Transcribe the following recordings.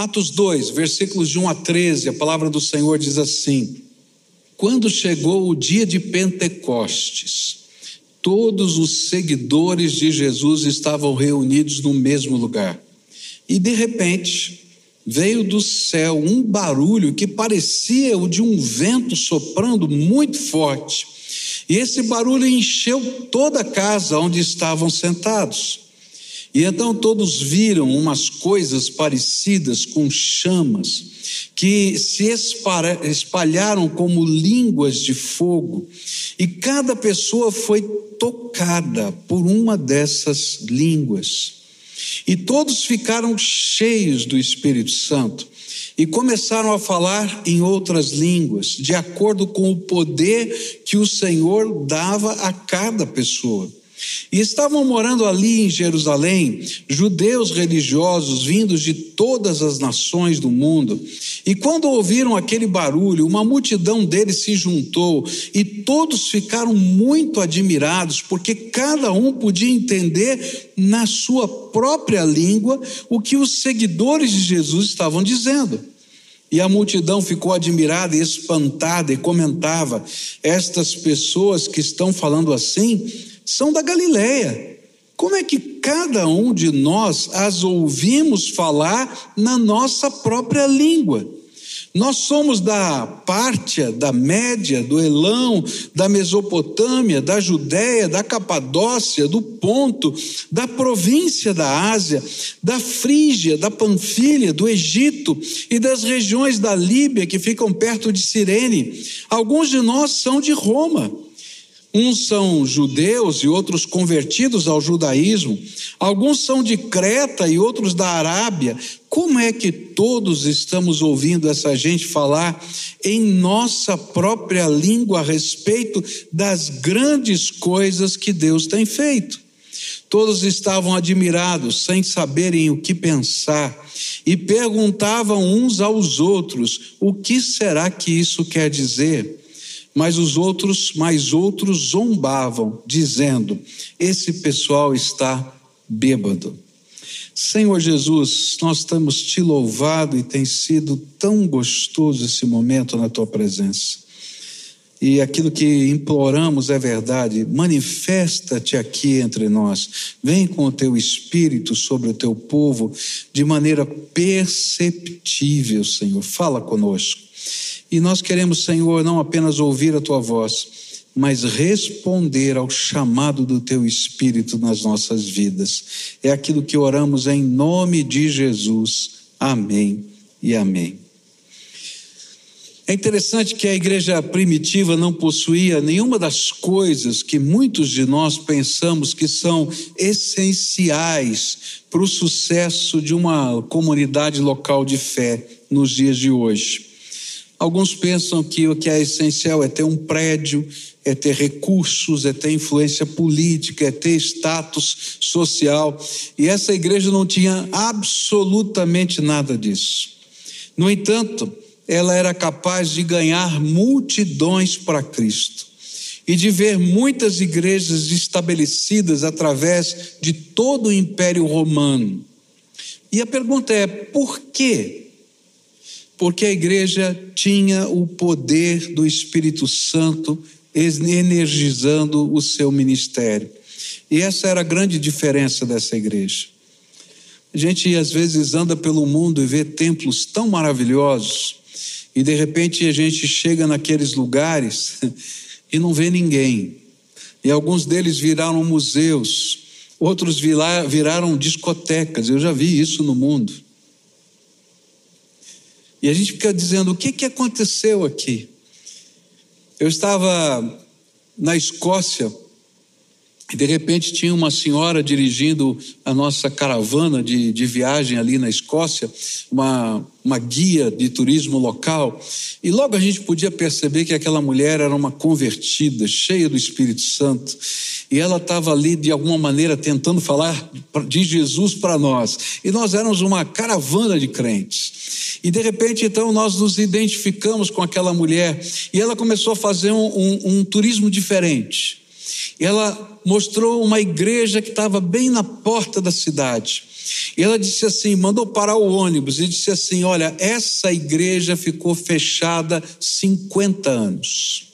Atos 2, versículos de 1 a 13, a palavra do Senhor diz assim: Quando chegou o dia de Pentecostes, todos os seguidores de Jesus estavam reunidos no mesmo lugar. E de repente, veio do céu um barulho que parecia o de um vento soprando muito forte. E esse barulho encheu toda a casa onde estavam sentados. E então todos viram umas coisas parecidas com chamas, que se espalharam como línguas de fogo, e cada pessoa foi tocada por uma dessas línguas. E todos ficaram cheios do Espírito Santo e começaram a falar em outras línguas, de acordo com o poder que o Senhor dava a cada pessoa. E estavam morando ali em Jerusalém judeus religiosos vindos de todas as nações do mundo. E quando ouviram aquele barulho, uma multidão deles se juntou e todos ficaram muito admirados, porque cada um podia entender na sua própria língua o que os seguidores de Jesus estavam dizendo. E a multidão ficou admirada e espantada e comentava: Estas pessoas que estão falando assim são da Galileia. Como é que cada um de nós as ouvimos falar na nossa própria língua? Nós somos da Pártia, da Média, do Elão, da Mesopotâmia, da Judéia, da Capadócia, do Ponto, da província da Ásia, da Frígia, da Panfilha, do Egito e das regiões da Líbia que ficam perto de Cirene. Alguns de nós são de Roma. Uns são judeus e outros convertidos ao judaísmo. Alguns são de Creta e outros da Arábia. Como é que todos estamos ouvindo essa gente falar em nossa própria língua a respeito das grandes coisas que Deus tem feito? Todos estavam admirados, sem saberem o que pensar, e perguntavam uns aos outros: o que será que isso quer dizer? Mas os outros, mais outros zombavam, dizendo: Esse pessoal está bêbado. Senhor Jesus, nós temos te louvado e tem sido tão gostoso esse momento na tua presença. E aquilo que imploramos é verdade, manifesta-te aqui entre nós. Vem com o teu espírito sobre o teu povo de maneira perceptível, Senhor. Fala conosco. E nós queremos, Senhor, não apenas ouvir a tua voz, mas responder ao chamado do teu Espírito nas nossas vidas. É aquilo que oramos em nome de Jesus. Amém e amém. É interessante que a igreja primitiva não possuía nenhuma das coisas que muitos de nós pensamos que são essenciais para o sucesso de uma comunidade local de fé nos dias de hoje. Alguns pensam que o que é essencial é ter um prédio, é ter recursos, é ter influência política, é ter status social. E essa igreja não tinha absolutamente nada disso. No entanto, ela era capaz de ganhar multidões para Cristo e de ver muitas igrejas estabelecidas através de todo o Império Romano. E a pergunta é: por quê? Porque a igreja tinha o poder do Espírito Santo energizando o seu ministério. E essa era a grande diferença dessa igreja. A gente às vezes anda pelo mundo e vê templos tão maravilhosos, e de repente a gente chega naqueles lugares e não vê ninguém. E alguns deles viraram museus, outros viraram discotecas. Eu já vi isso no mundo. E a gente fica dizendo: o que, que aconteceu aqui? Eu estava na Escócia e de repente tinha uma senhora dirigindo a nossa caravana de, de viagem ali na Escócia, uma, uma guia de turismo local, e logo a gente podia perceber que aquela mulher era uma convertida, cheia do Espírito Santo, e ela estava ali de alguma maneira tentando falar de Jesus para nós, e nós éramos uma caravana de crentes. E de repente, então, nós nos identificamos com aquela mulher, e ela começou a fazer um, um, um turismo diferente ela mostrou uma igreja que estava bem na porta da cidade. E ela disse assim: mandou parar o ônibus e disse assim: Olha, essa igreja ficou fechada 50 anos.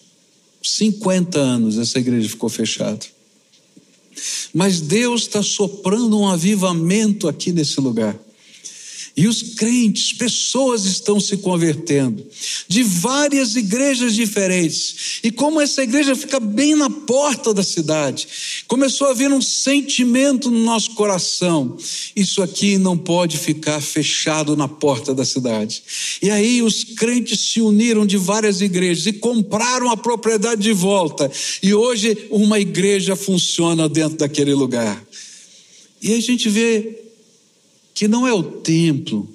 50 anos essa igreja ficou fechada. Mas Deus está soprando um avivamento aqui nesse lugar. E os crentes, pessoas estão se convertendo de várias igrejas diferentes. E como essa igreja fica bem na porta da cidade, começou a vir um sentimento no nosso coração: isso aqui não pode ficar fechado na porta da cidade. E aí os crentes se uniram de várias igrejas e compraram a propriedade de volta. E hoje uma igreja funciona dentro daquele lugar. E a gente vê que não é o templo,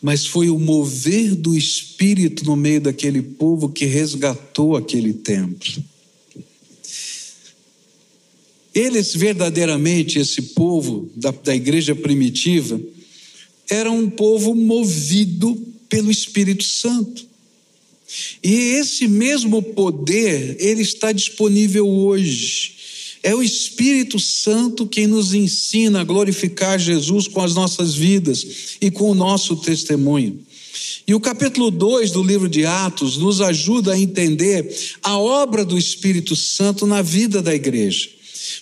mas foi o mover do Espírito no meio daquele povo que resgatou aquele templo. Eles verdadeiramente, esse povo da, da igreja primitiva, era um povo movido pelo Espírito Santo. E esse mesmo poder, ele está disponível hoje. É o Espírito Santo quem nos ensina a glorificar Jesus com as nossas vidas e com o nosso testemunho. E o capítulo 2 do livro de Atos nos ajuda a entender a obra do Espírito Santo na vida da igreja.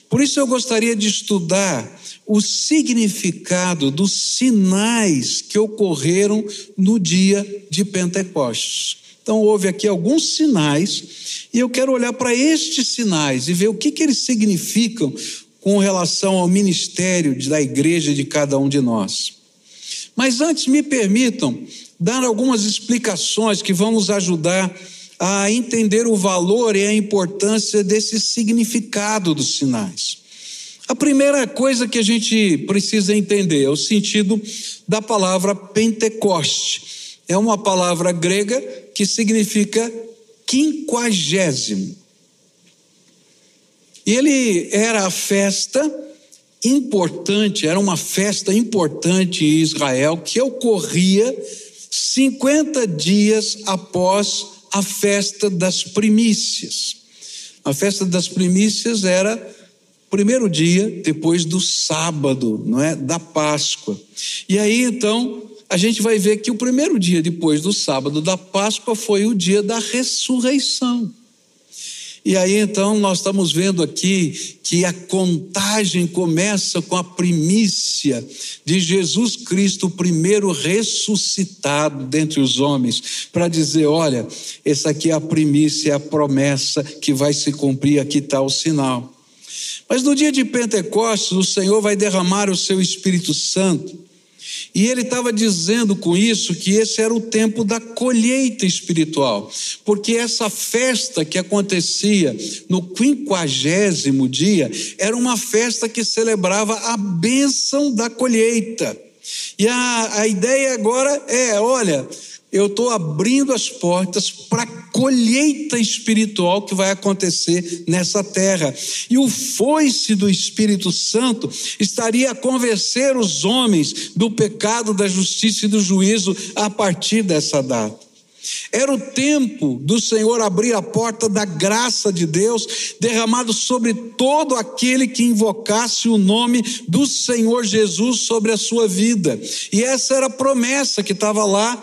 Por isso eu gostaria de estudar o significado dos sinais que ocorreram no dia de Pentecostes. Então, houve aqui alguns sinais e eu quero olhar para estes sinais e ver o que, que eles significam com relação ao ministério da igreja de cada um de nós. Mas antes, me permitam dar algumas explicações que vão nos ajudar a entender o valor e a importância desse significado dos sinais. A primeira coisa que a gente precisa entender é o sentido da palavra Pentecoste. É uma palavra grega que significa quinquagésimo. Ele era a festa importante, era uma festa importante em Israel que ocorria 50 dias após a festa das primícias. A festa das primícias era primeiro dia depois do sábado, não é, da Páscoa. E aí então a gente vai ver que o primeiro dia depois do sábado da Páscoa foi o dia da ressurreição. E aí então nós estamos vendo aqui que a contagem começa com a primícia de Jesus Cristo, o primeiro ressuscitado dentre os homens, para dizer: olha, essa aqui é a primícia, é a promessa que vai se cumprir, aqui está o sinal. Mas no dia de Pentecostes, o Senhor vai derramar o seu Espírito Santo e ele estava dizendo com isso que esse era o tempo da colheita espiritual, porque essa festa que acontecia no quinquagésimo dia era uma festa que celebrava a bênção da colheita. E a, a ideia agora é: olha, eu estou abrindo as portas para a colheita espiritual que vai acontecer nessa terra. E o foice do Espírito Santo estaria a convencer os homens do pecado, da justiça e do juízo a partir dessa data. Era o tempo do Senhor abrir a porta da graça de Deus, derramado sobre todo aquele que invocasse o nome do Senhor Jesus sobre a sua vida. E essa era a promessa que estava lá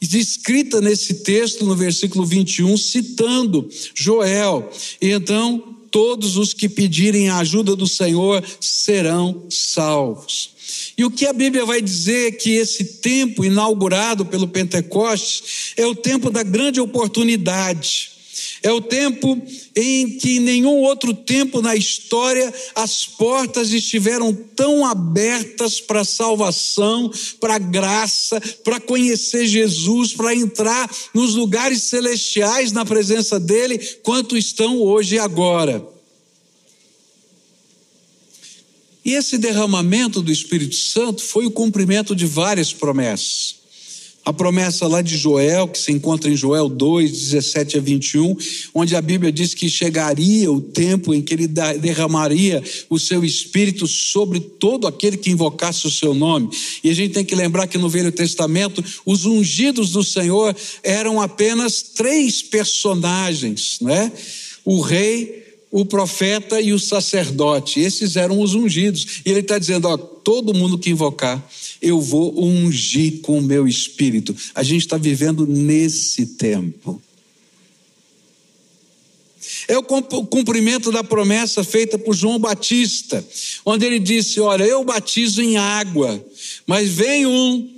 escrita nesse texto, no versículo 21, citando Joel. E então, todos os que pedirem a ajuda do Senhor serão salvos. E o que a Bíblia vai dizer é que esse tempo inaugurado pelo Pentecostes é o tempo da grande oportunidade é o tempo em que nenhum outro tempo na história as portas estiveram tão abertas para salvação, para graça, para conhecer Jesus, para entrar nos lugares celestiais na presença dele, quanto estão hoje e agora. E esse derramamento do Espírito Santo foi o cumprimento de várias promessas. A promessa lá de Joel, que se encontra em Joel 2, 17 a 21, onde a Bíblia diz que chegaria o tempo em que ele derramaria o seu espírito sobre todo aquele que invocasse o seu nome. E a gente tem que lembrar que no Velho Testamento, os ungidos do Senhor eram apenas três personagens, né? O rei, o profeta e o sacerdote. Esses eram os ungidos. E ele está dizendo: ó, todo mundo que invocar, eu vou ungir com o meu espírito. A gente está vivendo nesse tempo. É o cumprimento da promessa feita por João Batista, onde ele disse: Olha, eu batizo em água, mas vem um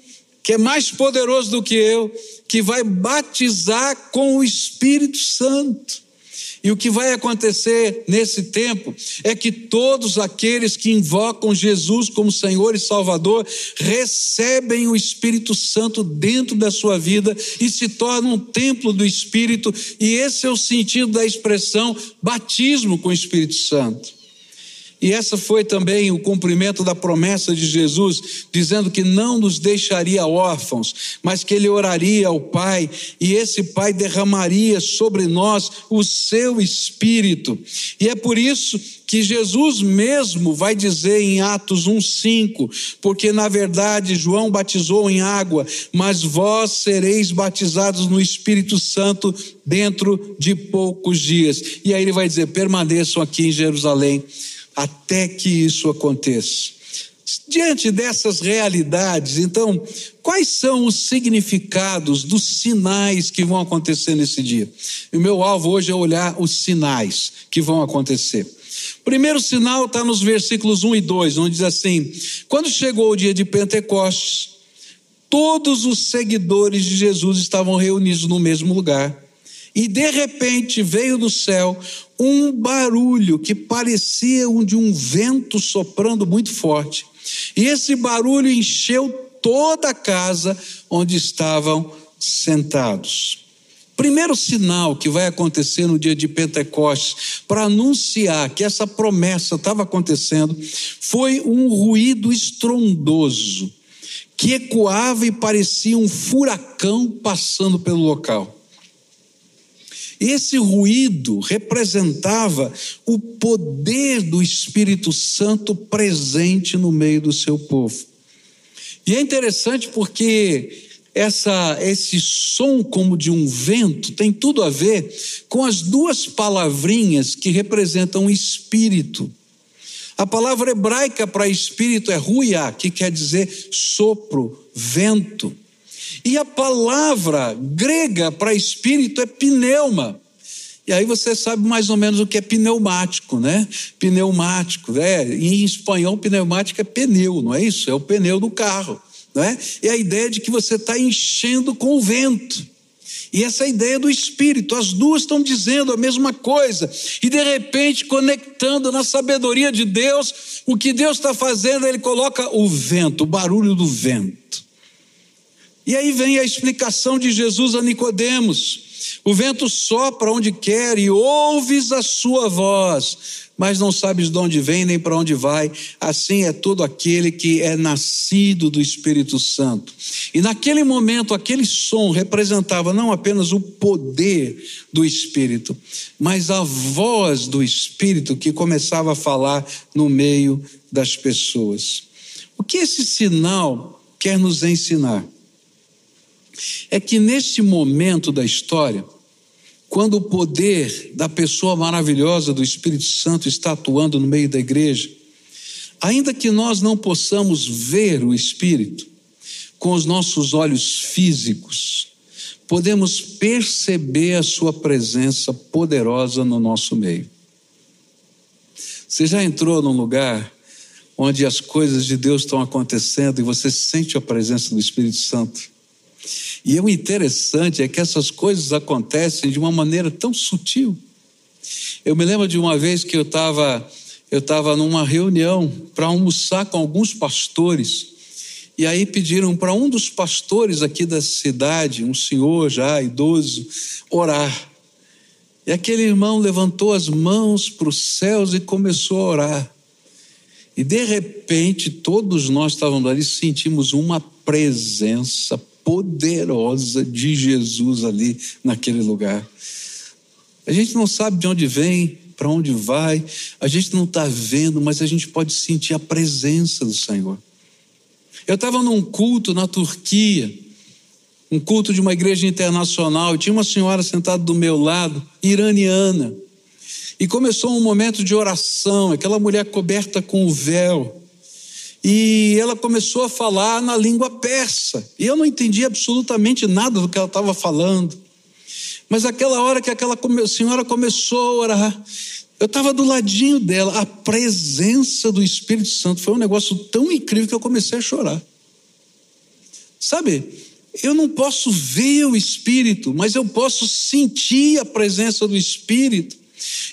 que é mais poderoso do que eu, que vai batizar com o Espírito Santo. E o que vai acontecer nesse tempo é que todos aqueles que invocam Jesus como Senhor e Salvador recebem o Espírito Santo dentro da sua vida e se tornam um templo do Espírito, e esse é o sentido da expressão batismo com o Espírito Santo. E essa foi também o cumprimento da promessa de Jesus, dizendo que não nos deixaria órfãos, mas que ele oraria ao Pai e esse Pai derramaria sobre nós o seu espírito. E é por isso que Jesus mesmo vai dizer em Atos 1:5, porque na verdade João batizou em água, mas vós sereis batizados no Espírito Santo dentro de poucos dias. E aí ele vai dizer: permaneçam aqui em Jerusalém até que isso aconteça. Diante dessas realidades, então, quais são os significados dos sinais que vão acontecer nesse dia? E o meu alvo hoje é olhar os sinais que vão acontecer. Primeiro sinal está nos versículos 1 e 2, onde diz assim: Quando chegou o dia de Pentecostes, todos os seguidores de Jesus estavam reunidos no mesmo lugar. E de repente veio do céu um barulho que parecia um de um vento soprando muito forte. E esse barulho encheu toda a casa onde estavam sentados. Primeiro sinal que vai acontecer no dia de Pentecostes, para anunciar que essa promessa estava acontecendo, foi um ruído estrondoso, que ecoava e parecia um furacão passando pelo local. Esse ruído representava o poder do Espírito Santo presente no meio do seu povo. E é interessante porque essa, esse som como de um vento tem tudo a ver com as duas palavrinhas que representam espírito. A palavra hebraica para espírito é ruia, que quer dizer sopro, vento. E a palavra grega para espírito é pneuma. E aí você sabe mais ou menos o que é pneumático, né? Pneumático, é, em espanhol pneumático é pneu, não é isso? É o pneu do carro, não é? E a ideia de que você está enchendo com o vento. E essa é ideia do Espírito, as duas estão dizendo a mesma coisa, e de repente, conectando na sabedoria de Deus, o que Deus está fazendo, Ele coloca o vento, o barulho do vento. E aí vem a explicação de Jesus a Nicodemos. O vento sopra onde quer e ouves a sua voz, mas não sabes de onde vem nem para onde vai. Assim é todo aquele que é nascido do Espírito Santo. E naquele momento, aquele som representava não apenas o poder do Espírito, mas a voz do Espírito que começava a falar no meio das pessoas. O que esse sinal quer nos ensinar? É que neste momento da história, quando o poder da pessoa maravilhosa do Espírito Santo está atuando no meio da igreja, ainda que nós não possamos ver o Espírito com os nossos olhos físicos, podemos perceber a Sua presença poderosa no nosso meio. Você já entrou num lugar onde as coisas de Deus estão acontecendo e você sente a presença do Espírito Santo? E o interessante é que essas coisas acontecem de uma maneira tão sutil. Eu me lembro de uma vez que eu estava eu estava numa reunião para almoçar com alguns pastores. E aí pediram para um dos pastores aqui da cidade, um senhor já idoso, orar. E aquele irmão levantou as mãos para os céus e começou a orar. E de repente, todos nós estávamos ali, sentimos uma presença poderosa de Jesus ali naquele lugar. A gente não sabe de onde vem, para onde vai, a gente não está vendo, mas a gente pode sentir a presença do Senhor. Eu estava num culto na Turquia, um culto de uma igreja internacional, e tinha uma senhora sentada do meu lado, iraniana. E começou um momento de oração, aquela mulher coberta com o véu. E ela começou a falar na língua persa. E eu não entendi absolutamente nada do que ela estava falando. Mas aquela hora que aquela senhora começou a orar, eu estava do ladinho dela, a presença do Espírito Santo foi um negócio tão incrível que eu comecei a chorar. Sabe, eu não posso ver o Espírito, mas eu posso sentir a presença do Espírito.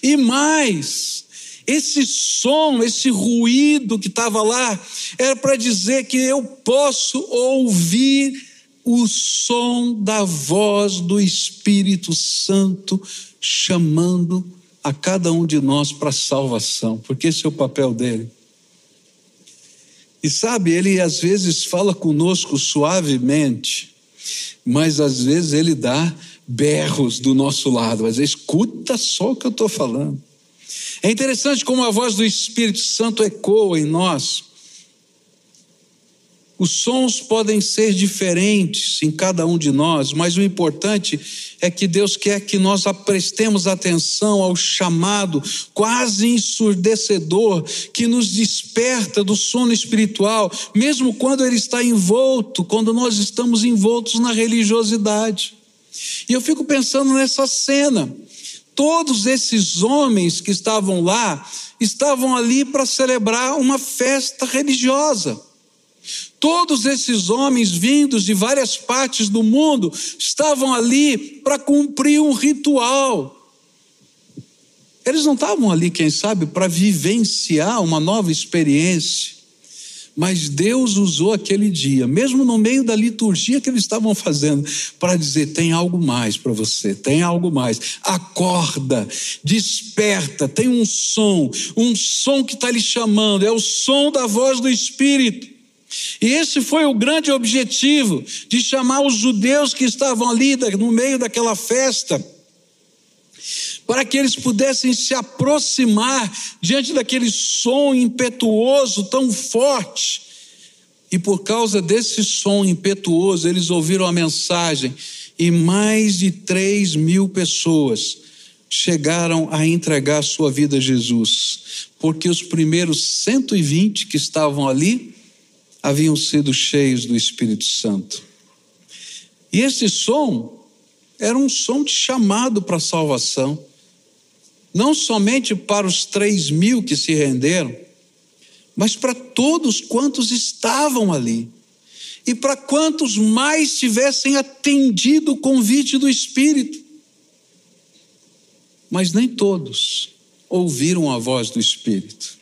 E mais, esse som, esse ruído que estava lá, era para dizer que eu posso ouvir o som da voz do Espírito Santo chamando a cada um de nós para salvação, porque esse é o papel dele. E sabe, ele às vezes fala conosco suavemente, mas às vezes ele dá berros do nosso lado, mas escuta só o que eu estou falando. É interessante como a voz do Espírito Santo ecoa em nós. Os sons podem ser diferentes em cada um de nós, mas o importante é que Deus quer que nós prestemos atenção ao chamado quase ensurdecedor que nos desperta do sono espiritual, mesmo quando ele está envolto, quando nós estamos envoltos na religiosidade. E eu fico pensando nessa cena. Todos esses homens que estavam lá estavam ali para celebrar uma festa religiosa. Todos esses homens vindos de várias partes do mundo estavam ali para cumprir um ritual. Eles não estavam ali, quem sabe, para vivenciar uma nova experiência. Mas Deus usou aquele dia, mesmo no meio da liturgia que eles estavam fazendo, para dizer: tem algo mais para você, tem algo mais. Acorda, desperta, tem um som, um som que está lhe chamando, é o som da voz do Espírito. E esse foi o grande objetivo de chamar os judeus que estavam ali no meio daquela festa, para que eles pudessem se aproximar diante daquele som impetuoso tão forte. E por causa desse som impetuoso, eles ouviram a mensagem, e mais de 3 mil pessoas chegaram a entregar sua vida a Jesus, porque os primeiros 120 que estavam ali haviam sido cheios do Espírito Santo. E esse som era um som de chamado para a salvação, não somente para os três mil que se renderam, mas para todos quantos estavam ali, e para quantos mais tivessem atendido o convite do Espírito. Mas nem todos ouviram a voz do Espírito.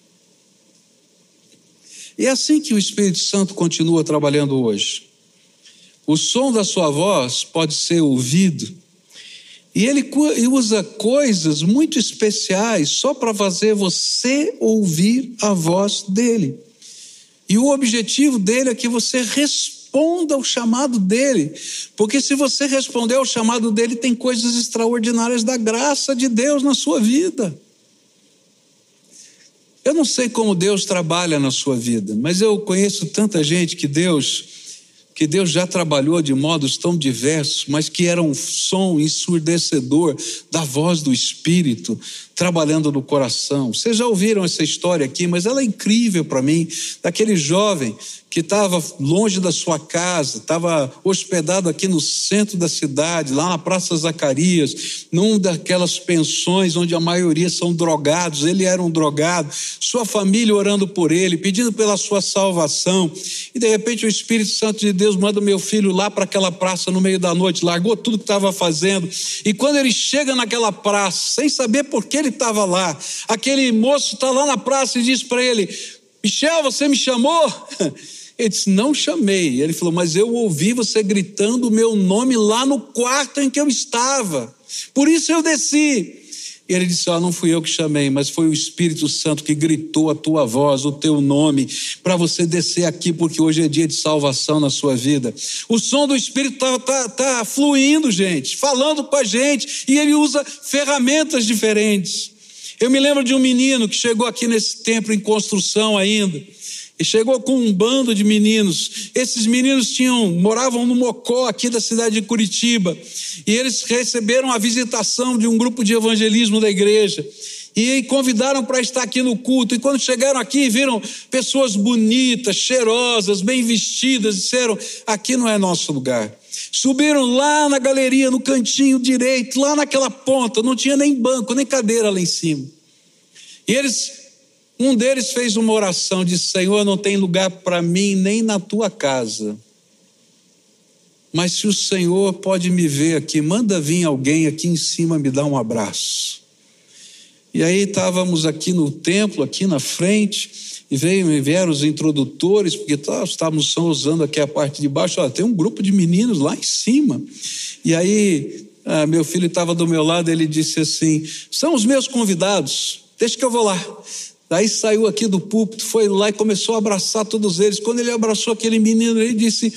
E é assim que o Espírito Santo continua trabalhando hoje. O som da sua voz pode ser ouvido, e ele usa coisas muito especiais só para fazer você ouvir a voz dele. E o objetivo dele é que você responda ao chamado dele, porque se você responder ao chamado dele, tem coisas extraordinárias da graça de Deus na sua vida. Eu não sei como Deus trabalha na sua vida, mas eu conheço tanta gente que Deus que Deus já trabalhou de modos tão diversos, mas que era um som ensurdecedor da voz do Espírito trabalhando no coração. Vocês já ouviram essa história aqui, mas ela é incrível para mim, daquele jovem que estava longe da sua casa, estava hospedado aqui no centro da cidade, lá na Praça Zacarias, num daquelas pensões onde a maioria são drogados, ele era um drogado, sua família orando por ele, pedindo pela sua salvação, e de repente o Espírito Santo de Deus manda meu filho lá para aquela praça no meio da noite, largou tudo que estava fazendo, e quando ele chega naquela praça, sem saber por que ele estava lá, aquele moço está lá na praça e diz para ele: Michel, você me chamou? Ele disse: Não chamei. Ele falou: Mas eu ouvi você gritando o meu nome lá no quarto em que eu estava. Por isso eu desci. E ele disse: Ah, não fui eu que chamei, mas foi o Espírito Santo que gritou a tua voz, o teu nome, para você descer aqui, porque hoje é dia de salvação na sua vida. O som do Espírito está tá, tá fluindo, gente, falando com a gente, e ele usa ferramentas diferentes. Eu me lembro de um menino que chegou aqui nesse templo em construção ainda. E chegou com um bando de meninos. Esses meninos tinham moravam no Mocó, aqui da cidade de Curitiba. E eles receberam a visitação de um grupo de evangelismo da igreja. e convidaram para estar aqui no culto. E quando chegaram aqui, viram pessoas bonitas, cheirosas, bem vestidas, disseram: aqui não é nosso lugar. Subiram lá na galeria, no cantinho direito, lá naquela ponta, não tinha nem banco, nem cadeira lá em cima. E eles, um deles fez uma oração, disse: Senhor, não tem lugar para mim nem na tua casa. Mas se o Senhor pode me ver aqui, manda vir alguém aqui em cima me dar um abraço. E aí estávamos aqui no templo, aqui na frente, e veio, vieram os introdutores, porque tá, estávamos só usando aqui a parte de baixo. Olha, tem um grupo de meninos lá em cima. E aí, ah, meu filho estava do meu lado, ele disse assim: são os meus convidados, deixa que eu vou lá. Daí saiu aqui do púlpito, foi lá e começou a abraçar todos eles. Quando ele abraçou aquele menino, ele disse: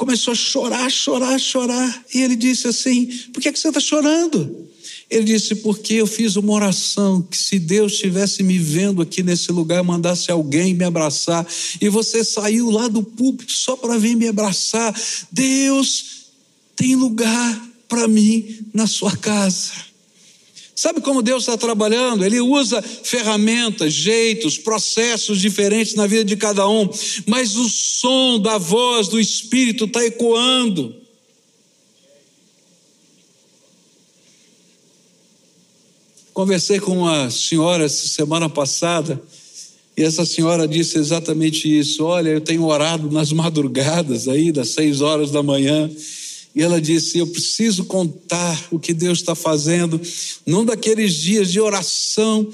começou a chorar, chorar, chorar. E ele disse assim: Por que, que você está chorando? Ele disse: Porque eu fiz uma oração que se Deus estivesse me vendo aqui nesse lugar, mandasse alguém me abraçar, e você saiu lá do púlpito só para vir me abraçar, Deus tem lugar para mim na sua casa. Sabe como Deus está trabalhando? Ele usa ferramentas, jeitos, processos diferentes na vida de cada um, mas o som da voz do Espírito está ecoando. Conversei com uma senhora semana passada e essa senhora disse exatamente isso. Olha, eu tenho orado nas madrugadas aí, das seis horas da manhã, e ela disse: Eu preciso contar o que Deus está fazendo, num daqueles dias de oração,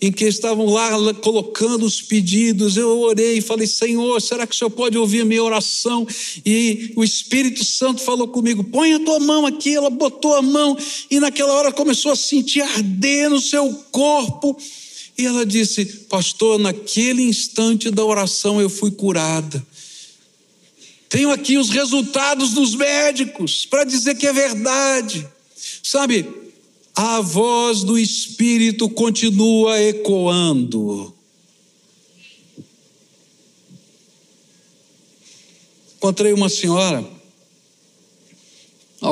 em que estavam lá colocando os pedidos. Eu orei e falei: Senhor, será que o Senhor pode ouvir a minha oração? E o Espírito Santo falou comigo: Põe a tua mão aqui. Ela botou a mão e naquela hora começou a sentir arder no seu corpo. E ela disse: Pastor, naquele instante da oração eu fui curada. Tenho aqui os resultados dos médicos para dizer que é verdade. Sabe, a voz do Espírito continua ecoando. Encontrei uma senhora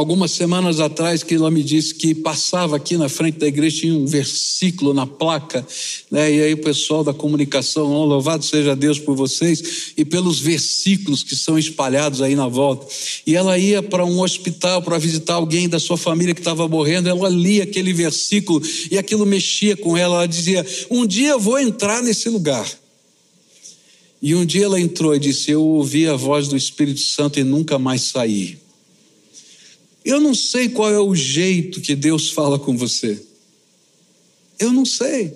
algumas semanas atrás que ela me disse que passava aqui na frente da igreja tinha um versículo na placa, né? E aí o pessoal da comunicação, oh, louvado seja Deus por vocês e pelos versículos que são espalhados aí na volta. E ela ia para um hospital para visitar alguém da sua família que estava morrendo, ela lia aquele versículo e aquilo mexia com ela, ela dizia: "Um dia eu vou entrar nesse lugar". E um dia ela entrou e disse: Eu ouvi a voz do Espírito Santo e nunca mais saí. Eu não sei qual é o jeito que Deus fala com você. Eu não sei.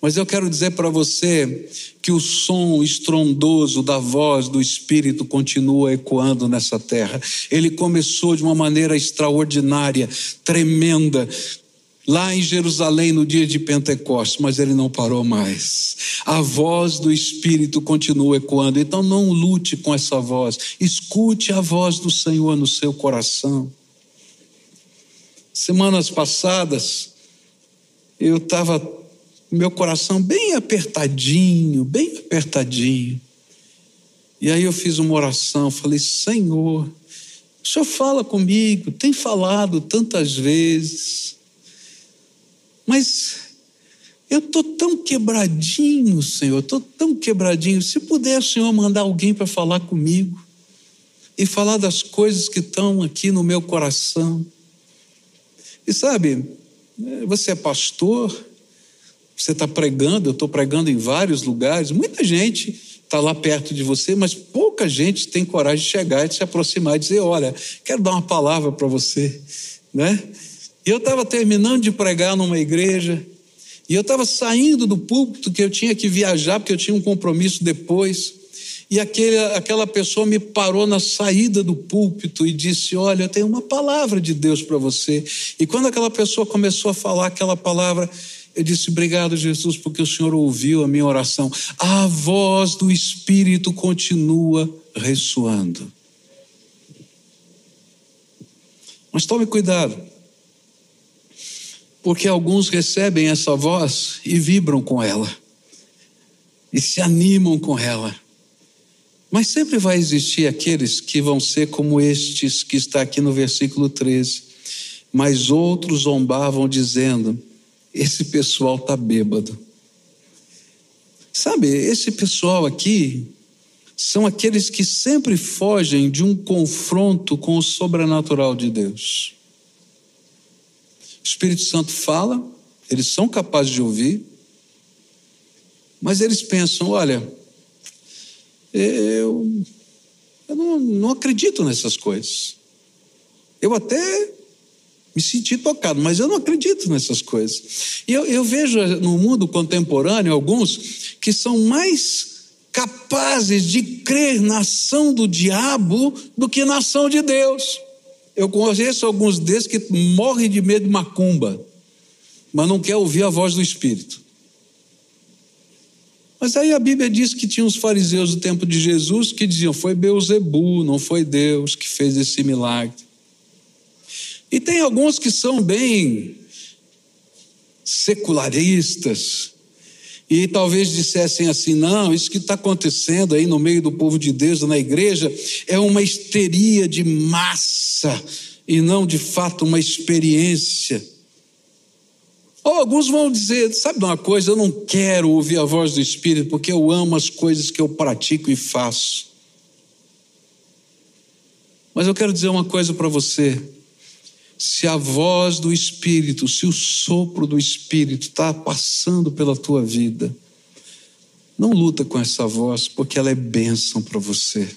Mas eu quero dizer para você que o som estrondoso da voz do Espírito continua ecoando nessa terra. Ele começou de uma maneira extraordinária, tremenda, lá em Jerusalém no dia de Pentecostes, mas ele não parou mais. A voz do Espírito continua ecoando, então não lute com essa voz, escute a voz do Senhor no seu coração. Semanas passadas, eu estava meu coração bem apertadinho, bem apertadinho. E aí eu fiz uma oração, falei: Senhor, o Senhor fala comigo, tem falado tantas vezes. Mas eu estou tão quebradinho, Senhor, estou tão quebradinho. Se puder, Senhor, mandar alguém para falar comigo e falar das coisas que estão aqui no meu coração. E sabe, você é pastor, você está pregando, eu estou pregando em vários lugares, muita gente está lá perto de você, mas pouca gente tem coragem de chegar e de se aproximar e dizer: Olha, quero dar uma palavra para você, né? E eu estava terminando de pregar numa igreja, e eu estava saindo do púlpito, que eu tinha que viajar, porque eu tinha um compromisso depois. E aquele, aquela pessoa me parou na saída do púlpito e disse: Olha, eu tenho uma palavra de Deus para você. E quando aquela pessoa começou a falar aquela palavra, eu disse: Obrigado, Jesus, porque o Senhor ouviu a minha oração. A voz do Espírito continua ressoando. Mas tome cuidado porque alguns recebem essa voz e vibram com ela, e se animam com ela. Mas sempre vai existir aqueles que vão ser como estes que está aqui no versículo 13. Mas outros zombavam, dizendo: esse pessoal está bêbado. Sabe, esse pessoal aqui são aqueles que sempre fogem de um confronto com o sobrenatural de Deus. O Espírito Santo fala, eles são capazes de ouvir, mas eles pensam: olha, eu, eu não, não acredito nessas coisas. Eu até me senti tocado, mas eu não acredito nessas coisas. E eu, eu vejo no mundo contemporâneo alguns que são mais capazes de crer na ação do diabo do que na ação de Deus. Eu conheço alguns desses que morrem de medo de macumba, mas não quer ouvir a voz do Espírito. Mas aí a Bíblia diz que tinha os fariseus do tempo de Jesus que diziam: foi Beuzebu, não foi Deus que fez esse milagre. E tem alguns que são bem secularistas, e talvez dissessem assim: não, isso que está acontecendo aí no meio do povo de Deus, na igreja, é uma histeria de massa e não de fato uma experiência. Ou alguns vão dizer: sabe de uma coisa, eu não quero ouvir a voz do Espírito porque eu amo as coisas que eu pratico e faço. Mas eu quero dizer uma coisa para você se a voz do Espírito, se o sopro do Espírito está passando pela tua vida, não luta com essa voz, porque ela é bênção para você.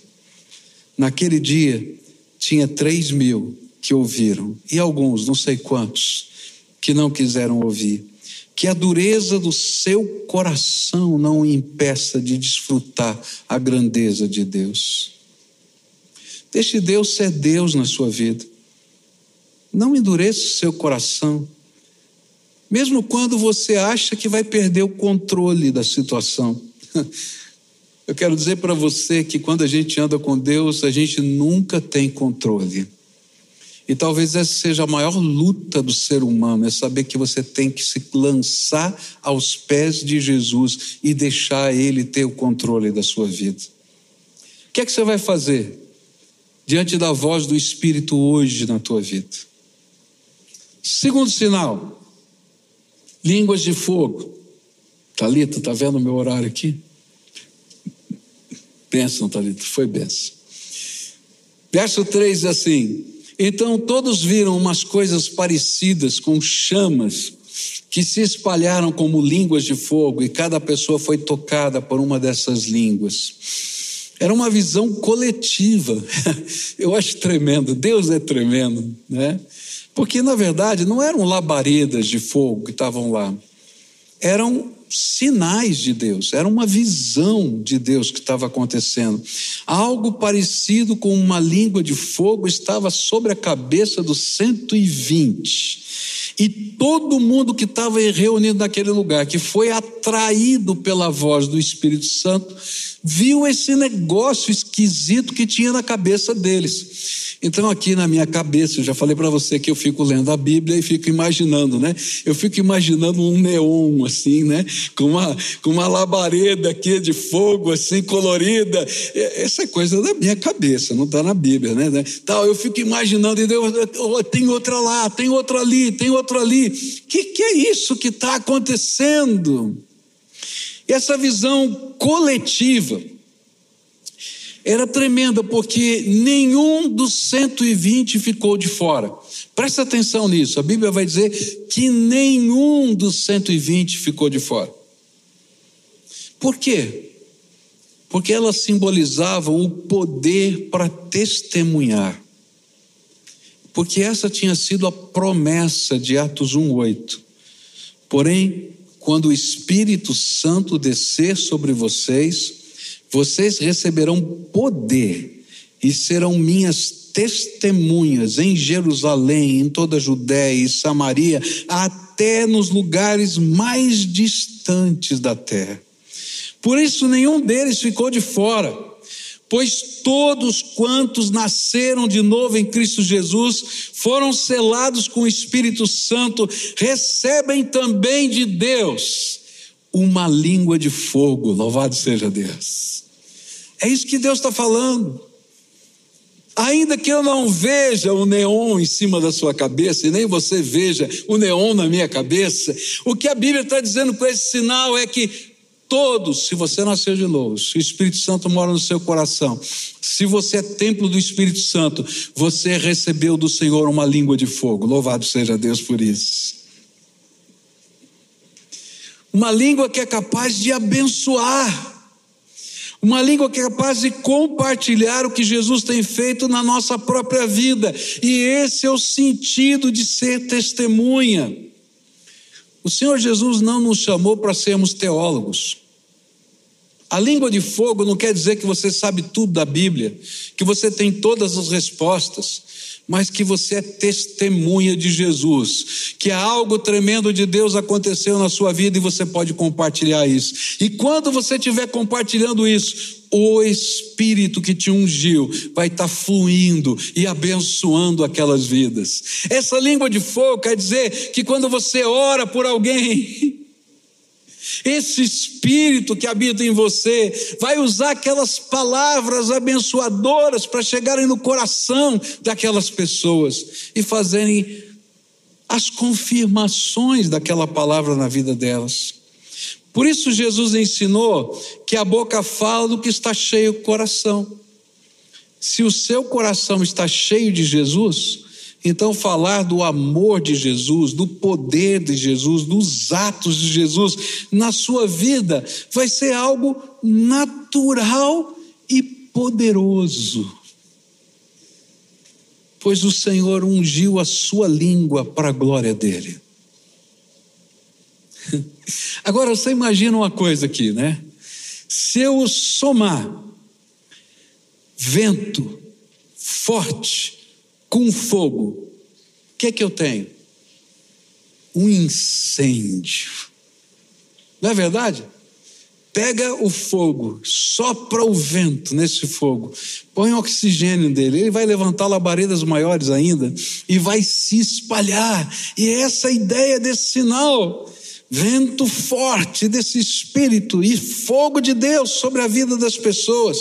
Naquele dia, tinha três mil que ouviram, e alguns, não sei quantos, que não quiseram ouvir. Que a dureza do seu coração não o impeça de desfrutar a grandeza de Deus. Deixe Deus ser Deus na sua vida. Não endureça o seu coração, mesmo quando você acha que vai perder o controle da situação. Eu quero dizer para você que quando a gente anda com Deus, a gente nunca tem controle. E talvez essa seja a maior luta do ser humano, é saber que você tem que se lançar aos pés de Jesus e deixar Ele ter o controle da sua vida. O que é que você vai fazer diante da voz do Espírito hoje na tua vida? Segundo sinal, línguas de fogo. Talita, está vendo o meu horário aqui? Bênção, Talita, foi bênção. Verso 3 assim: Então todos viram umas coisas parecidas com chamas que se espalharam como línguas de fogo, e cada pessoa foi tocada por uma dessas línguas. Era uma visão coletiva. Eu acho tremendo. Deus é tremendo, né? Porque, na verdade, não eram labaredas de fogo que estavam lá, eram sinais de Deus, era uma visão de Deus que estava acontecendo. Algo parecido com uma língua de fogo estava sobre a cabeça dos 120. E todo mundo que estava reunido naquele lugar, que foi atraído pela voz do Espírito Santo, viu esse negócio esquisito que tinha na cabeça deles. Então, aqui na minha cabeça, eu já falei para você que eu fico lendo a Bíblia e fico imaginando, né? Eu fico imaginando um neon, assim, né? Com uma, com uma labareda aqui de fogo, assim, colorida. Essa é coisa da minha cabeça, não está na Bíblia, né? Tal, eu fico imaginando, e Deus, tem outra lá, tem outra ali, tem outra ali. O que, que é isso que está acontecendo? Essa visão coletiva era tremenda, porque nenhum dos 120 ficou de fora. Presta atenção nisso, a Bíblia vai dizer que nenhum dos 120 ficou de fora. Por quê? Porque elas simbolizavam o poder para testemunhar. Porque essa tinha sido a promessa de Atos 1:8. Porém, quando o Espírito Santo descer sobre vocês, vocês receberão poder e serão minhas testemunhas em Jerusalém, em toda a Judéia e Samaria, até nos lugares mais distantes da terra. Por isso, nenhum deles ficou de fora, pois todos quantos nasceram de novo em Cristo Jesus foram selados com o Espírito Santo, recebem também de Deus uma língua de fogo. Louvado seja Deus. É isso que Deus está falando. Ainda que eu não veja o neon em cima da sua cabeça, e nem você veja o neon na minha cabeça, o que a Bíblia está dizendo com esse sinal é que todos, se você nasceu de novo, se o Espírito Santo mora no seu coração, se você é templo do Espírito Santo, você recebeu do Senhor uma língua de fogo. Louvado seja Deus por isso. Uma língua que é capaz de abençoar. Uma língua que é capaz de compartilhar o que Jesus tem feito na nossa própria vida. E esse é o sentido de ser testemunha. O Senhor Jesus não nos chamou para sermos teólogos. A língua de fogo não quer dizer que você sabe tudo da Bíblia, que você tem todas as respostas, mas que você é testemunha de Jesus, que algo tremendo de Deus aconteceu na sua vida e você pode compartilhar isso. E quando você estiver compartilhando isso, o Espírito que te ungiu vai estar fluindo e abençoando aquelas vidas. Essa língua de fogo quer dizer que quando você ora por alguém, esse Espírito que habita em você vai usar aquelas palavras abençoadoras para chegarem no coração daquelas pessoas e fazerem as confirmações daquela palavra na vida delas. Por isso, Jesus ensinou que a boca fala do que está cheio o coração. Se o seu coração está cheio de Jesus, então, falar do amor de Jesus, do poder de Jesus, dos atos de Jesus na sua vida, vai ser algo natural e poderoso. Pois o Senhor ungiu a sua língua para a glória dele. Agora você imagina uma coisa aqui, né? Se eu somar vento forte, com fogo, o que é que eu tenho? Um incêndio. Não é verdade? Pega o fogo, sopra o vento nesse fogo, põe oxigênio dele, ele vai levantar labaredas maiores ainda e vai se espalhar. E é essa a ideia desse sinal vento forte desse espírito e fogo de Deus sobre a vida das pessoas.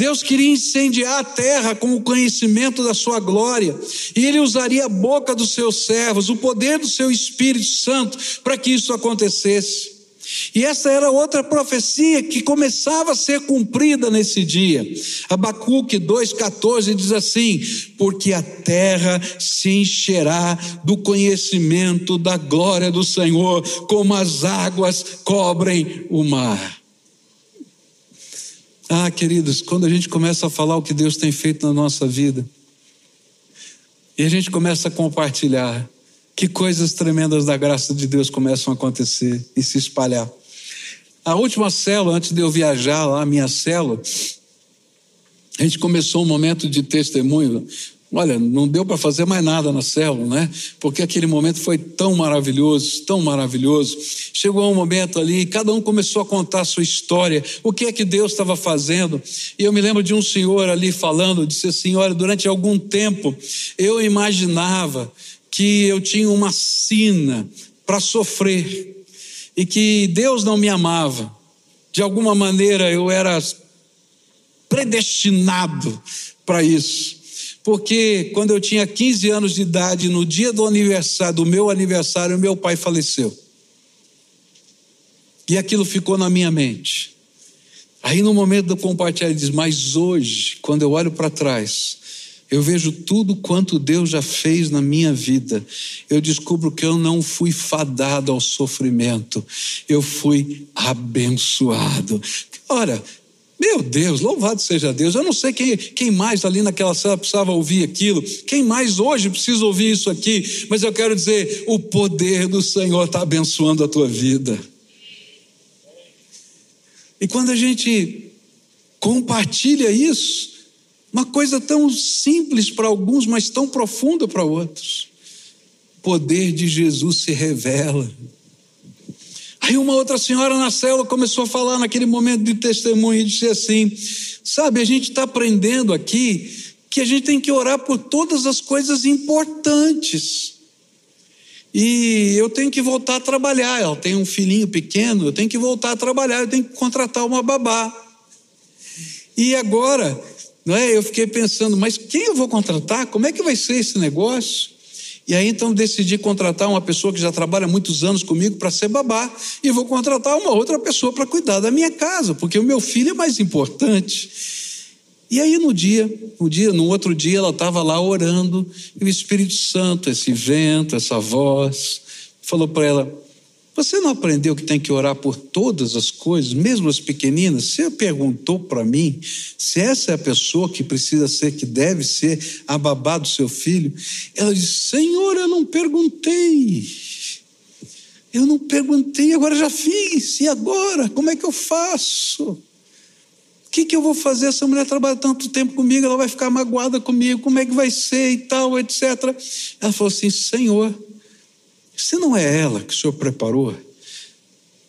Deus queria incendiar a terra com o conhecimento da sua glória, e ele usaria a boca dos seus servos, o poder do seu Espírito Santo, para que isso acontecesse. E essa era outra profecia que começava a ser cumprida nesse dia. Abacuque 2,14 diz assim: Porque a terra se encherá do conhecimento da glória do Senhor, como as águas cobrem o mar. Ah, queridos, quando a gente começa a falar o que Deus tem feito na nossa vida, e a gente começa a compartilhar, que coisas tremendas da graça de Deus começam a acontecer e se espalhar. A última célula, antes de eu viajar lá, a minha célula, a gente começou um momento de testemunho. Olha, não deu para fazer mais nada na célula, né? Porque aquele momento foi tão maravilhoso, tão maravilhoso. Chegou um momento ali, cada um começou a contar a sua história, o que é que Deus estava fazendo. E eu me lembro de um senhor ali falando, disse assim: Olha, durante algum tempo eu imaginava que eu tinha uma sina para sofrer e que Deus não me amava. De alguma maneira eu era predestinado para isso. Porque quando eu tinha 15 anos de idade, no dia do aniversário, do meu aniversário, meu pai faleceu. E aquilo ficou na minha mente. Aí no momento do compartilhar, ele diz: Mas hoje, quando eu olho para trás, eu vejo tudo quanto Deus já fez na minha vida. Eu descubro que eu não fui fadado ao sofrimento, eu fui abençoado. Ora, meu Deus, louvado seja Deus. Eu não sei quem, quem mais ali naquela sala precisava ouvir aquilo, quem mais hoje precisa ouvir isso aqui, mas eu quero dizer: o poder do Senhor está abençoando a tua vida. E quando a gente compartilha isso, uma coisa tão simples para alguns, mas tão profunda para outros. O poder de Jesus se revela. Aí uma outra senhora na célula começou a falar naquele momento de testemunho e disse assim: Sabe, a gente está aprendendo aqui que a gente tem que orar por todas as coisas importantes. E eu tenho que voltar a trabalhar. Ela tem um filhinho pequeno, eu tenho que voltar a trabalhar, eu tenho que contratar uma babá. E agora Não é? Eu fiquei pensando, mas quem eu vou contratar? Como é que vai ser esse negócio? E aí então decidi contratar uma pessoa que já trabalha muitos anos comigo para ser babá, e vou contratar uma outra pessoa para cuidar da minha casa, porque o meu filho é mais importante. E aí no dia, no dia, no outro dia ela estava lá orando, e o Espírito Santo, esse vento, essa voz, falou para ela: você não aprendeu que tem que orar por todas as coisas, mesmo as pequeninas? Você perguntou para mim se essa é a pessoa que precisa ser, que deve ser a babá do seu filho? Ela disse: Senhor, eu não perguntei. Eu não perguntei, agora já fiz. E agora? Como é que eu faço? O que, que eu vou fazer? Essa mulher trabalha tanto tempo comigo, ela vai ficar magoada comigo, como é que vai ser e tal, etc. Ela falou assim: Senhor, se não é ela que o senhor preparou,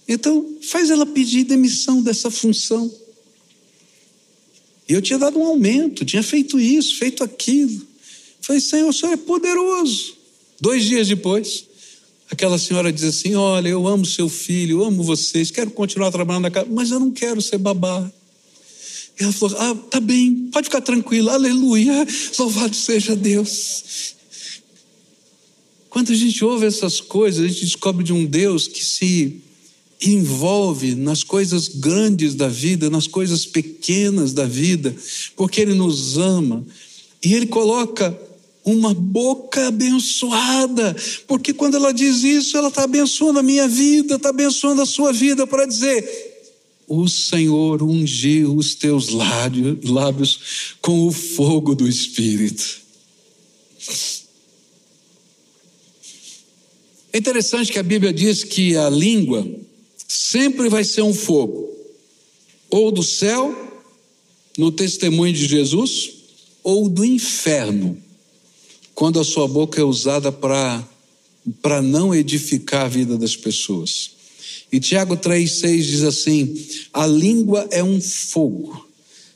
então faz ela pedir demissão dessa função. E eu tinha dado um aumento, tinha feito isso, feito aquilo. Falei, Senhor, o senhor é poderoso. Dois dias depois, aquela senhora diz assim: Olha, eu amo seu filho, eu amo vocês, quero continuar trabalhando na casa, mas eu não quero ser babá. E ela falou: Ah, tá bem, pode ficar tranquila, aleluia, louvado seja Deus. Quando a gente ouve essas coisas, a gente descobre de um Deus que se envolve nas coisas grandes da vida, nas coisas pequenas da vida, porque Ele nos ama e Ele coloca uma boca abençoada, porque quando ela diz isso, ela está abençoando a minha vida, está abençoando a sua vida, para dizer: o Senhor ungiu os teus lábios com o fogo do Espírito. É interessante que a Bíblia diz que a língua sempre vai ser um fogo, ou do céu, no testemunho de Jesus, ou do inferno, quando a sua boca é usada para não edificar a vida das pessoas. E Tiago 3,6 diz assim: a língua é um fogo,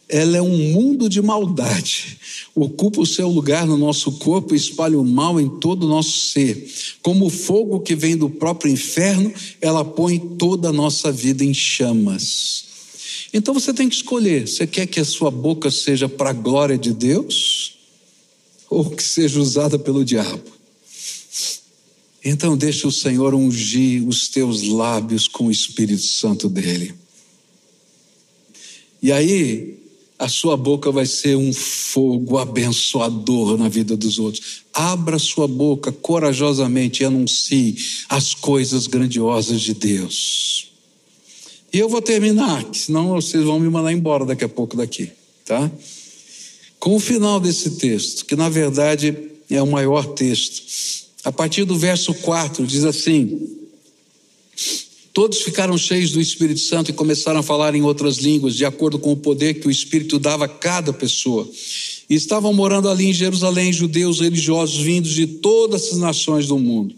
ela é um mundo de maldade, ocupa o seu lugar no nosso corpo e espalha o mal em todo o nosso ser. Como o fogo que vem do próprio inferno, ela põe toda a nossa vida em chamas. Então você tem que escolher: você quer que a sua boca seja para a glória de Deus ou que seja usada pelo diabo? Então deixa o Senhor ungir os teus lábios com o Espírito Santo dele. E aí a sua boca vai ser um fogo abençoador na vida dos outros. Abra sua boca corajosamente e anuncie as coisas grandiosas de Deus. E eu vou terminar, senão vocês vão me mandar embora daqui a pouco daqui, tá? Com o final desse texto, que na verdade é o maior texto a partir do verso 4, diz assim: Todos ficaram cheios do Espírito Santo e começaram a falar em outras línguas, de acordo com o poder que o Espírito dava a cada pessoa. E estavam morando ali em Jerusalém judeus religiosos vindos de todas as nações do mundo.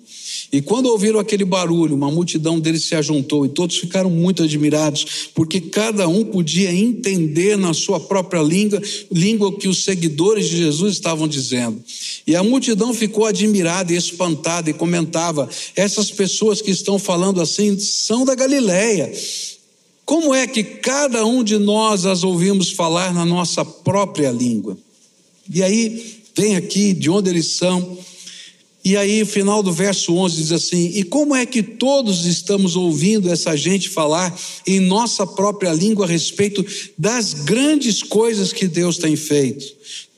E quando ouviram aquele barulho, uma multidão deles se ajuntou e todos ficaram muito admirados, porque cada um podia entender na sua própria língua, língua que os seguidores de Jesus estavam dizendo. E a multidão ficou admirada e espantada e comentava: essas pessoas que estão falando assim são da Galileia. Como é que cada um de nós as ouvimos falar na nossa própria língua? E aí, vem aqui de onde eles são e aí, final do verso 11 diz assim: E como é que todos estamos ouvindo essa gente falar em nossa própria língua a respeito das grandes coisas que Deus tem feito?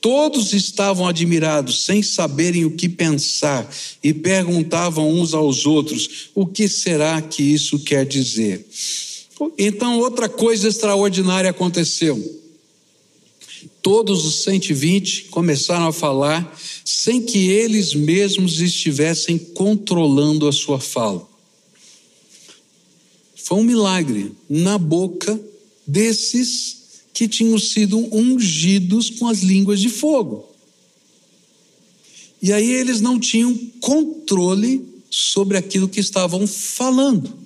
Todos estavam admirados, sem saberem o que pensar, e perguntavam uns aos outros: O que será que isso quer dizer? Então, outra coisa extraordinária aconteceu. Todos os 120 começaram a falar sem que eles mesmos estivessem controlando a sua fala. Foi um milagre na boca desses que tinham sido ungidos com as línguas de fogo. E aí eles não tinham controle sobre aquilo que estavam falando.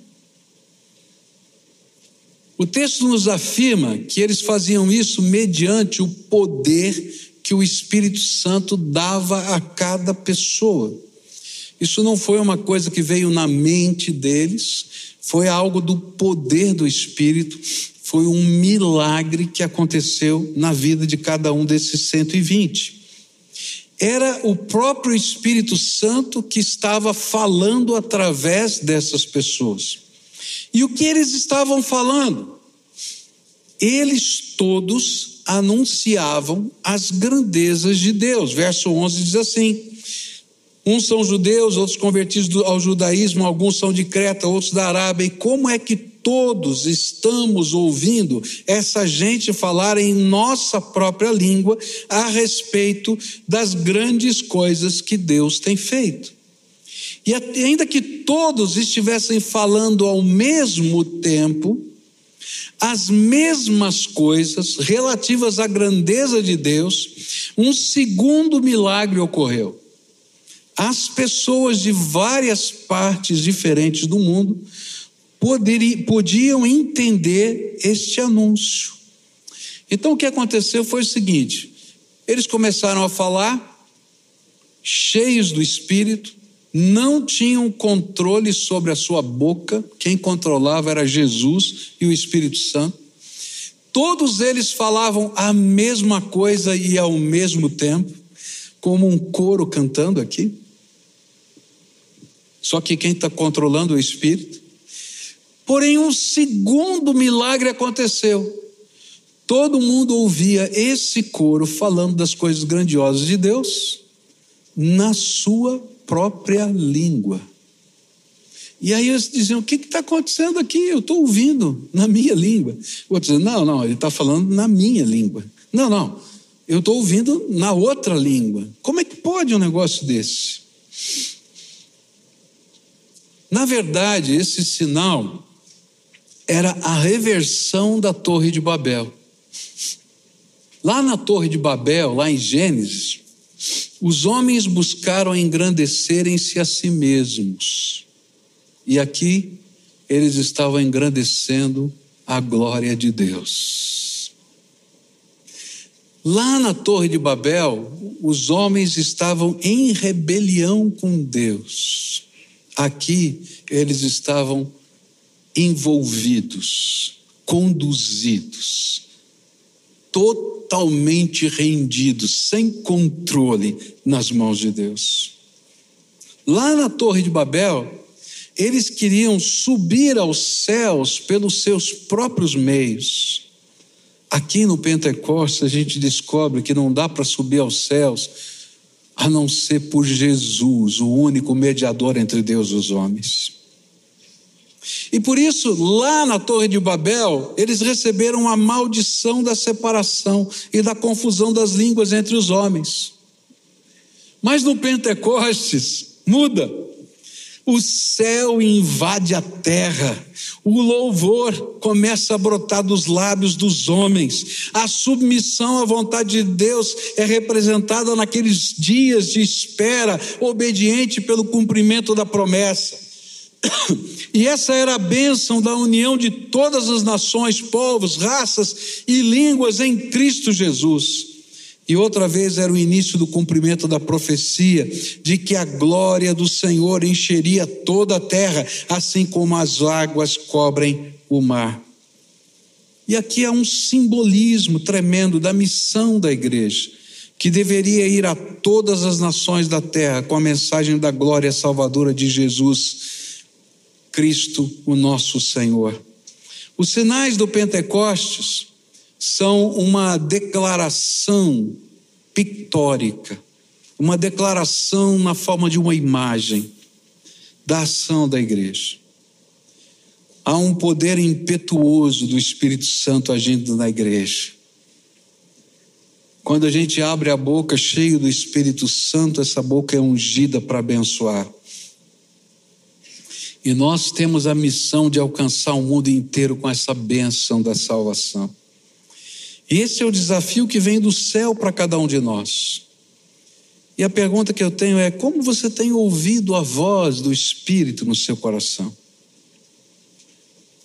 O texto nos afirma que eles faziam isso mediante o poder que o Espírito Santo dava a cada pessoa. Isso não foi uma coisa que veio na mente deles, foi algo do poder do Espírito, foi um milagre que aconteceu na vida de cada um desses 120. Era o próprio Espírito Santo que estava falando através dessas pessoas. E o que eles estavam falando? Eles todos anunciavam as grandezas de Deus. Verso 11 diz assim: Uns são judeus, outros convertidos ao judaísmo, alguns são de Creta, outros da Arábia. E como é que todos estamos ouvindo essa gente falar em nossa própria língua a respeito das grandes coisas que Deus tem feito? E ainda que todos estivessem falando ao mesmo tempo, as mesmas coisas relativas à grandeza de Deus, um segundo milagre ocorreu as pessoas de várias partes diferentes do mundo poderiam, podiam entender este anúncio. Então o que aconteceu foi o seguinte: eles começaram a falar, cheios do Espírito, não tinham controle sobre a sua boca, quem controlava era Jesus e o Espírito Santo. Todos eles falavam a mesma coisa e ao mesmo tempo, como um coro cantando aqui. Só que quem está controlando o espírito. Porém, um segundo milagre aconteceu. Todo mundo ouvia esse coro falando das coisas grandiosas de Deus na sua própria língua. E aí eles diziam: O que está acontecendo aqui? Eu estou ouvindo na minha língua. O outro dizendo: Não, não, ele está falando na minha língua. Não, não, eu estou ouvindo na outra língua. Como é que pode um negócio desse? Na verdade, esse sinal era a reversão da Torre de Babel. Lá na Torre de Babel, lá em Gênesis, os homens buscaram engrandecerem-se a si mesmos. E aqui eles estavam engrandecendo a glória de Deus. Lá na Torre de Babel, os homens estavam em rebelião com Deus. Aqui eles estavam envolvidos, conduzidos, totalmente rendidos, sem controle nas mãos de Deus. Lá na Torre de Babel, eles queriam subir aos céus pelos seus próprios meios. Aqui no Pentecostes a gente descobre que não dá para subir aos céus a não ser por Jesus, o único mediador entre Deus e os homens. E por isso, lá na Torre de Babel, eles receberam a maldição da separação e da confusão das línguas entre os homens. Mas no Pentecostes, muda. O céu invade a terra, o louvor começa a brotar dos lábios dos homens, a submissão à vontade de Deus é representada naqueles dias de espera, obediente pelo cumprimento da promessa. E essa era a bênção da união de todas as nações, povos, raças e línguas em Cristo Jesus. E outra vez era o início do cumprimento da profecia de que a glória do Senhor encheria toda a terra, assim como as águas cobrem o mar. E aqui há um simbolismo tremendo da missão da igreja, que deveria ir a todas as nações da terra com a mensagem da glória salvadora de Jesus, Cristo, o nosso Senhor. Os sinais do Pentecostes são uma declaração pictórica, uma declaração na forma de uma imagem da ação da igreja. Há um poder impetuoso do Espírito Santo agindo na igreja. Quando a gente abre a boca cheio do Espírito Santo, essa boca é ungida para abençoar. E nós temos a missão de alcançar o mundo inteiro com essa bênção da salvação. Esse é o desafio que vem do céu para cada um de nós. E a pergunta que eu tenho é: como você tem ouvido a voz do Espírito no seu coração?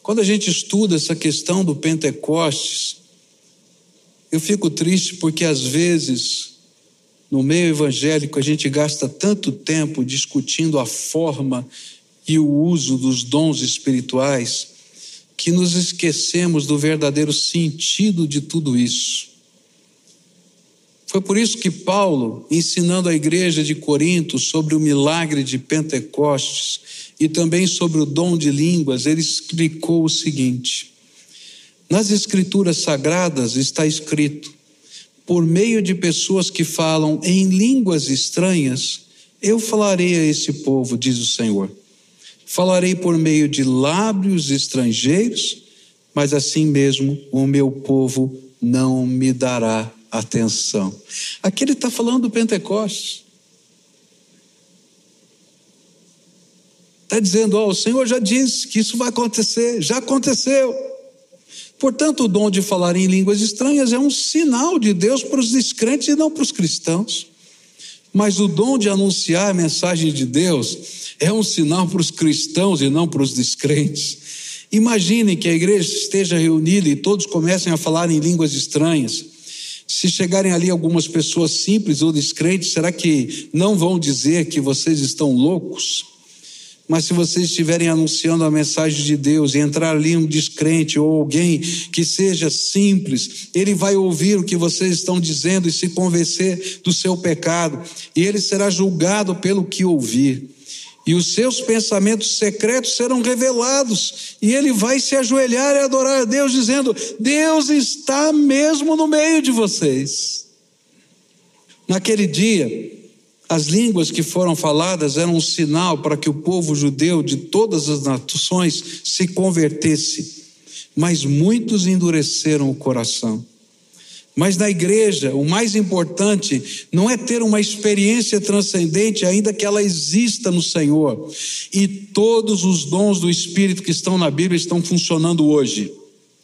Quando a gente estuda essa questão do Pentecostes, eu fico triste porque às vezes, no meio evangélico, a gente gasta tanto tempo discutindo a forma e o uso dos dons espirituais que nos esquecemos do verdadeiro sentido de tudo isso. Foi por isso que Paulo, ensinando a igreja de Corinto sobre o milagre de Pentecostes e também sobre o dom de línguas, ele explicou o seguinte: nas Escrituras Sagradas está escrito, por meio de pessoas que falam em línguas estranhas, eu falarei a esse povo, diz o Senhor. Falarei por meio de lábios estrangeiros, mas assim mesmo o meu povo não me dará atenção. Aqui ele está falando do Pentecostes. Está dizendo, ó, o Senhor já disse que isso vai acontecer, já aconteceu. Portanto, o dom de falar em línguas estranhas é um sinal de Deus para os descrentes e não para os cristãos. Mas o dom de anunciar a mensagem de Deus é um sinal para os cristãos e não para os descrentes. Imaginem que a igreja esteja reunida e todos comecem a falar em línguas estranhas. Se chegarem ali algumas pessoas simples ou descrentes, será que não vão dizer que vocês estão loucos? Mas se vocês estiverem anunciando a mensagem de Deus e entrar ali um descrente ou alguém que seja simples, ele vai ouvir o que vocês estão dizendo e se convencer do seu pecado, e ele será julgado pelo que ouvir. E os seus pensamentos secretos serão revelados, e ele vai se ajoelhar e adorar a Deus, dizendo: Deus está mesmo no meio de vocês. Naquele dia, as línguas que foram faladas eram um sinal para que o povo judeu de todas as nações se convertesse, mas muitos endureceram o coração. Mas na igreja, o mais importante não é ter uma experiência transcendente, ainda que ela exista no Senhor. E todos os dons do Espírito que estão na Bíblia estão funcionando hoje,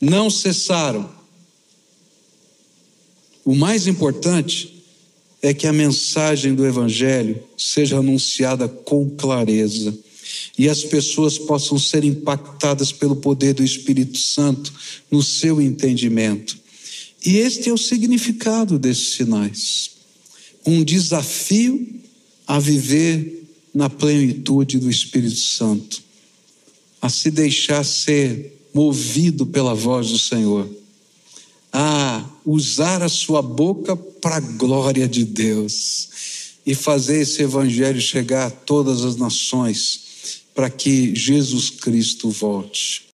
não cessaram. O mais importante é que a mensagem do Evangelho seja anunciada com clareza e as pessoas possam ser impactadas pelo poder do Espírito Santo no seu entendimento. E este é o significado desses sinais. Um desafio a viver na plenitude do Espírito Santo, a se deixar ser movido pela voz do Senhor a usar a sua boca para a glória de Deus e fazer esse evangelho chegar a todas as nações para que Jesus Cristo volte.